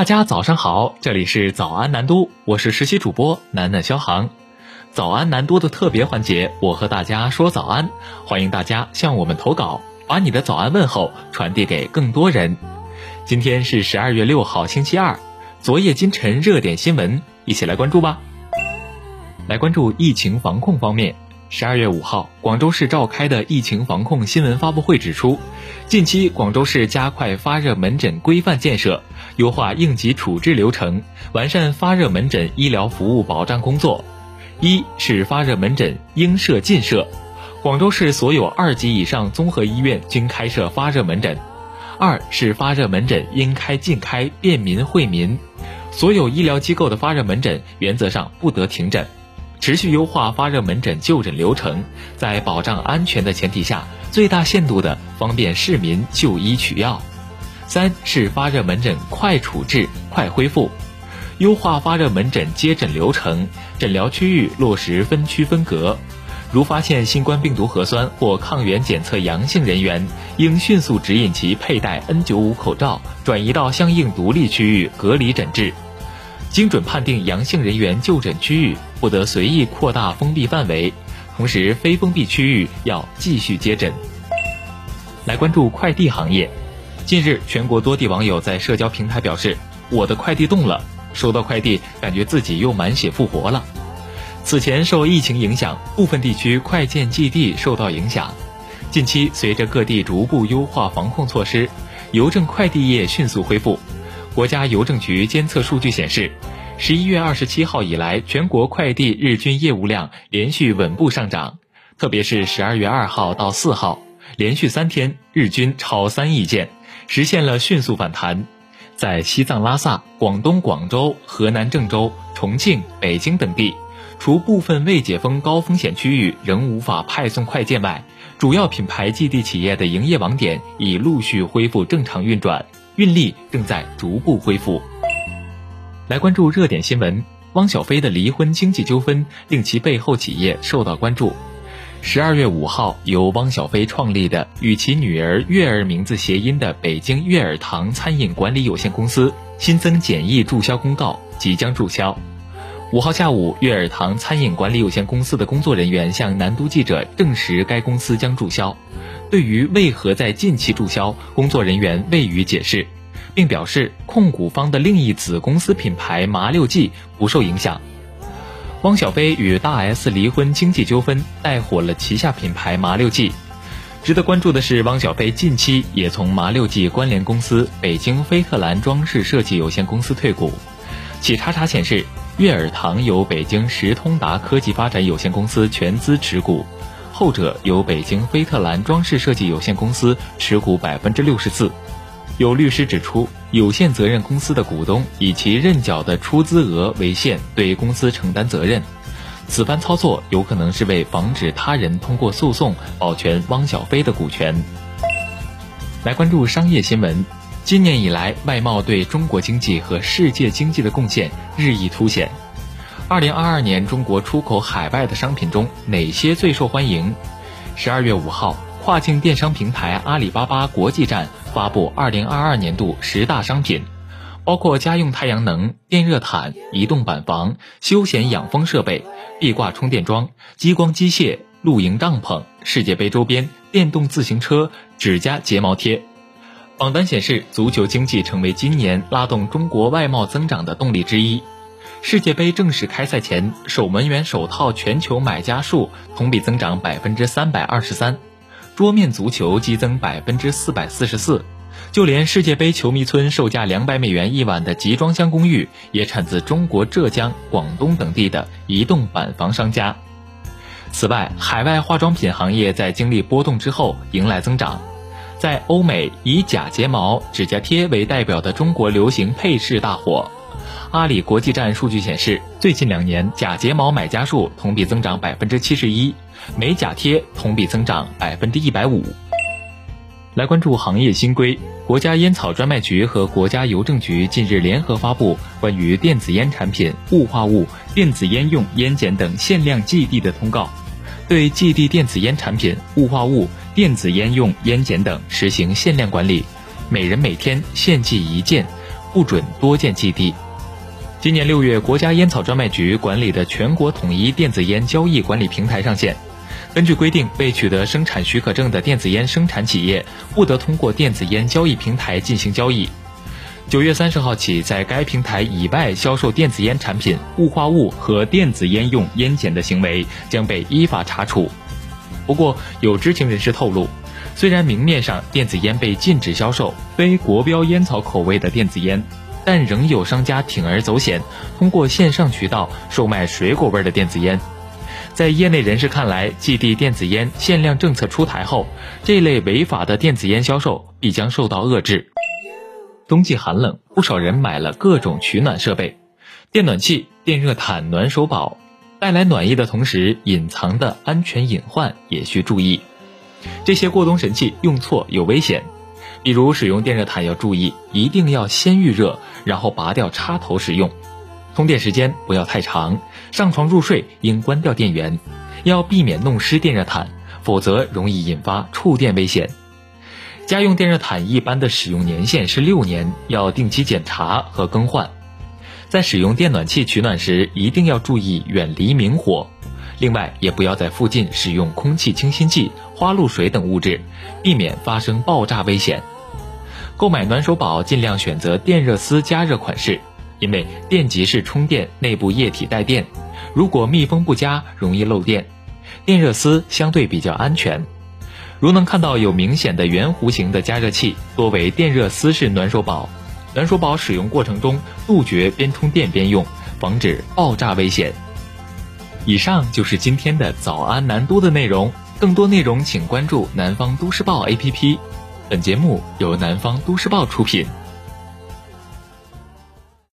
大家早上好，这里是早安南都，我是实习主播楠楠肖航。早安南都的特别环节，我和大家说早安，欢迎大家向我们投稿，把你的早安问候传递给更多人。今天是十二月六号，星期二，昨夜今晨热点新闻，一起来关注吧。来关注疫情防控方面。十二月五号，广州市召开的疫情防控新闻发布会指出，近期广州市加快发热门诊规范建设，优化应急处置流程，完善发热门诊医疗服务保障工作。一是发热门诊应设尽设，广州市所有二级以上综合医院均开设发热门诊；二是发热门诊应开尽开，便民惠民，所有医疗机构的发热门诊原则上不得停诊。持续优化发热门诊就诊流程，在保障安全的前提下，最大限度的方便市民就医取药。三是发热门诊快处置、快恢复，优化发热门诊接诊流程，诊疗区域落实分区分隔。如发现新冠病毒核酸或抗原检测阳性人员，应迅速指引其佩戴 N95 口罩，转移到相应独立区域隔离诊治。精准判定阳性人员就诊区域，不得随意扩大封闭范围。同时，非封闭区域要继续接诊。来关注快递行业。近日，全国多地网友在社交平台表示：“我的快递动了，收到快递，感觉自己又满血复活了。”此前受疫情影响，部分地区快件寄递受到影响。近期，随着各地逐步优化防控措施，邮政快递业迅速恢复。国家邮政局监测数据显示，十一月二十七号以来，全国快递日均业务量连续稳步上涨，特别是十二月二号到四号，连续三天日均超三亿件，实现了迅速反弹。在西藏拉萨、广东广州、河南郑州、重庆、北京等地，除部分未解封高风险区域仍无法派送快件外，主要品牌寄递企业的营业网点已陆续恢复正常运转。运力正在逐步恢复。来关注热点新闻：汪小菲的离婚经济纠纷令其背后企业受到关注。十二月五号，由汪小菲创立的与其女儿悦儿名字谐音的北京悦儿堂餐饮管理有限公司新增简易注销公告，即将注销。五号下午，悦儿堂餐饮管理有限公司的工作人员向南都记者证实，该公司将注销。对于为何在近期注销，工作人员未予解释，并表示控股方的另一子公司品牌麻六记不受影响。汪小菲与大 S 离婚经济纠纷带火了旗下品牌麻六记。值得关注的是，汪小菲近期也从麻六记关联公司北京飞特兰装饰设计有限公司退股。企查查显示，悦尔堂由北京时通达科技发展有限公司全资持股。后者由北京飞特兰装饰设计有限公司持股百分之六十四。有律师指出，有限责任公司的股东以其认缴的出资额为限对公司承担责任，此番操作有可能是为防止他人通过诉讼保全汪小菲的股权。来关注商业新闻，今年以来，外贸对中国经济和世界经济的贡献日益凸显。二零二二年，中国出口海外的商品中哪些最受欢迎？十二月五号，跨境电商平台阿里巴巴国际站发布二零二二年度十大商品，包括家用太阳能、电热毯、移动板房、休闲养蜂设备、壁挂充电桩、激光机械、露营帐篷、世界杯周边、电动自行车、指甲睫毛贴。榜单显示，足球经济成为今年拉动中国外贸增长的动力之一。世界杯正式开赛前，守门员手套全球买家数同比增长百分之三百二十三，桌面足球激增百分之四百四十四，就连世界杯球迷村售价两百美元一晚的集装箱公寓，也产自中国浙江、广东等地的移动板房商家。此外，海外化妆品行业在经历波动之后迎来增长，在欧美以假睫毛、指甲贴为代表的中国流行配饰大火。阿里国际站数据显示，最近两年假睫毛买家数同比增长百分之七十一，美甲贴同比增长百分之一百五。来关注行业新规，国家烟草专卖局和国家邮政局近日联合发布关于电子烟产品、雾化物、电子烟用烟碱等限量寄递的通告，对寄递电子烟产品、雾化物、电子烟用烟碱等实行限量管理，每人每天限寄一件。不准多建基地。今年六月，国家烟草专卖局管理的全国统一电子烟交易管理平台上线。根据规定，未取得生产许可证的电子烟生产企业不得通过电子烟交易平台进行交易。九月三十号起，在该平台以外销售电子烟产品、雾化物和电子烟用烟碱的行为将被依法查处。不过，有知情人士透露，虽然明面上电子烟被禁止销售非国标烟草口味的电子烟。但仍有商家铤而走险，通过线上渠道售卖水果味的电子烟。在业内人士看来，继地电子烟限量政策出台后，这类违法的电子烟销售必将受到遏制。冬季寒冷，不少人买了各种取暖设备，电暖气、电热毯、暖手宝，带来暖意的同时，隐藏的安全隐患也需注意。这些过冬神器用错有危险。比如使用电热毯要注意，一定要先预热，然后拔掉插头使用。通电时间不要太长，上床入睡应关掉电源，要避免弄湿电热毯，否则容易引发触电危险。家用电热毯一般的使用年限是六年，要定期检查和更换。在使用电暖气取暖时，一定要注意远离明火。另外，也不要在附近使用空气清新剂、花露水等物质，避免发生爆炸危险。购买暖手宝尽量选择电热丝加热款式，因为电极式充电内部液体带电，如果密封不佳，容易漏电。电热丝相对比较安全。如能看到有明显的圆弧形的加热器，多为电热丝式暖手宝。暖手宝使用过程中，杜绝边充电边用，防止爆炸危险。以上就是今天的早安南都的内容，更多内容请关注南方都市报 APP。本节目由南方都市报出品。